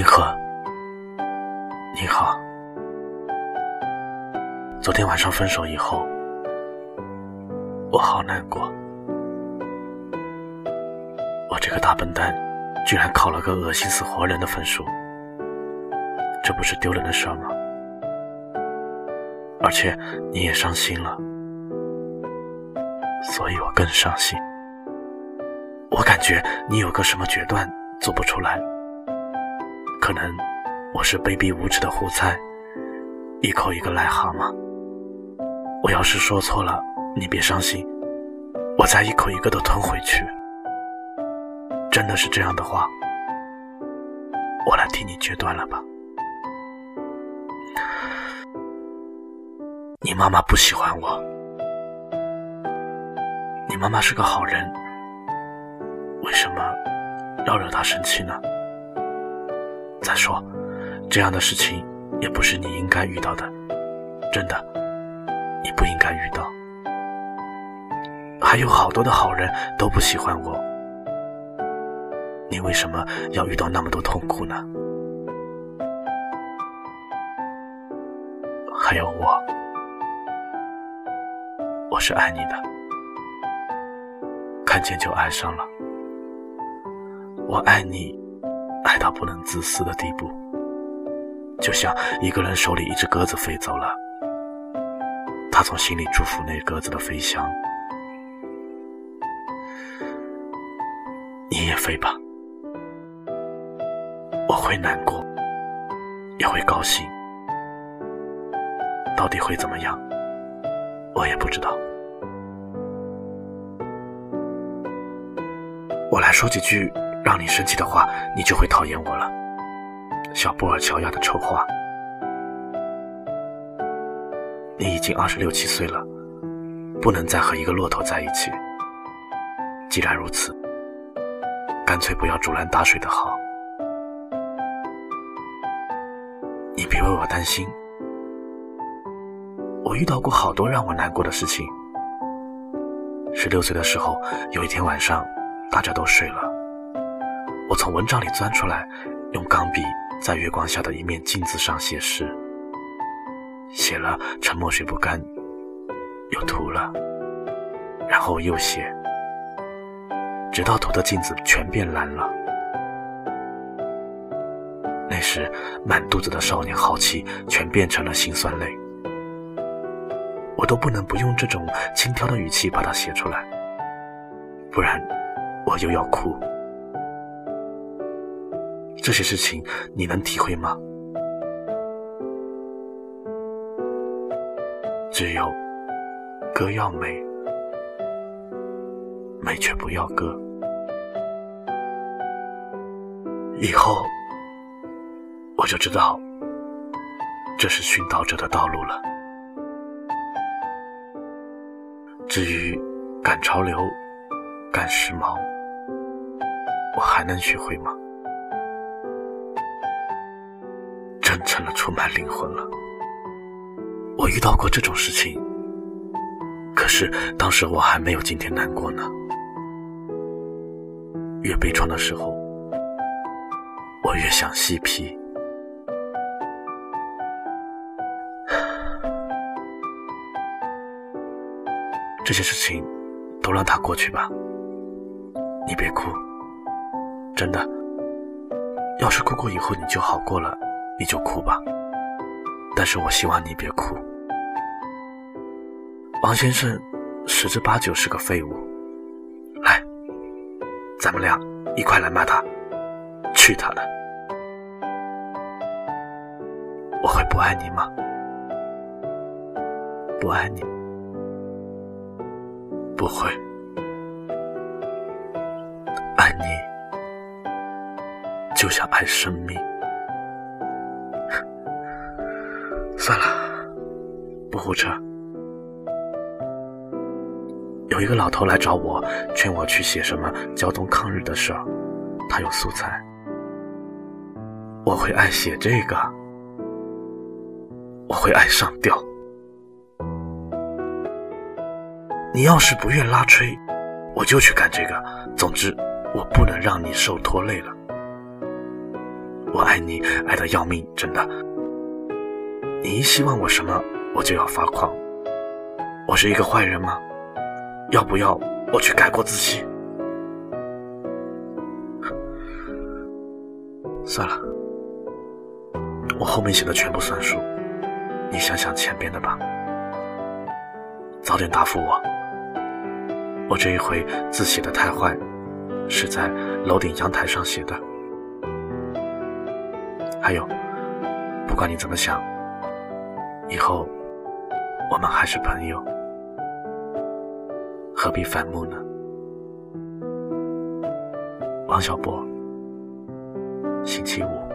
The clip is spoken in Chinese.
银河，你好。昨天晚上分手以后，我好难过。我这个大笨蛋，居然考了个恶心死活人的分数，这不是丢人的事儿吗？而且你也伤心了，所以我更伤心。我感觉你有个什么决断做不出来。可能我是卑鄙无耻的胡猜，一口一个癞蛤蟆。我要是说错了，你别伤心，我再一口一个都吞回去。真的是这样的话，我来替你决断了吧。你妈妈不喜欢我，你妈妈是个好人，为什么要惹她生气呢？再说，这样的事情也不是你应该遇到的，真的，你不应该遇到。还有好多的好人都不喜欢我，你为什么要遇到那么多痛苦呢？还有我，我是爱你的，看见就爱上了，我爱你。爱到不能自私的地步，就像一个人手里一只鸽子飞走了，他从心里祝福那鸽子的飞翔。你也飞吧，我会难过，也会高兴，到底会怎么样，我也不知道。我来说几句。让你生气的话，你就会讨厌我了。小布尔乔亚的丑话。你已经二十六七岁了，不能再和一个骆驼在一起。既然如此，干脆不要竹篮打水的好。你别为我担心，我遇到过好多让我难过的事情。十六岁的时候，有一天晚上，大家都睡了。我从蚊帐里钻出来，用钢笔在月光下的一面镜子上写诗，写了沉默水不干，又涂了，然后又写，直到涂的镜子全变蓝了。那时满肚子的少年豪气全变成了辛酸泪，我都不能不用这种轻佻的语气把它写出来，不然我又要哭。这些事情你能体会吗？只有歌要美，美却不要歌。以后我就知道这是殉道者的道路了。至于赶潮流、赶时髦，我还能学会吗？成了出卖灵魂了。我遇到过这种事情，可是当时我还没有今天难过呢。越悲怆的时候，我越想嬉皮。这些事情都让它过去吧，你别哭，真的。要是哭过以后你就好过了。你就哭吧，但是我希望你别哭。王先生十之八九是个废物。来，咱们俩一块来骂他，去他的！我会不爱你吗？不爱你，不会。爱你，就像爱生命。算了，不胡扯。有一个老头来找我，劝我去写什么交通抗日的事儿，他有素材。我会爱写这个，我会爱上吊。你要是不愿拉吹，我就去干这个。总之，我不能让你受拖累了。我爱你，爱得要命，真的。你一希望我什么，我就要发狂。我是一个坏人吗？要不要我去改过自新？算了，我后面写的全部算数，你想想前边的吧。早点答复我。我这一回字写的太坏，是在楼顶阳台上写的。还有，不管你怎么想，以后我们还是朋友，何必反目呢？王小波，星期五。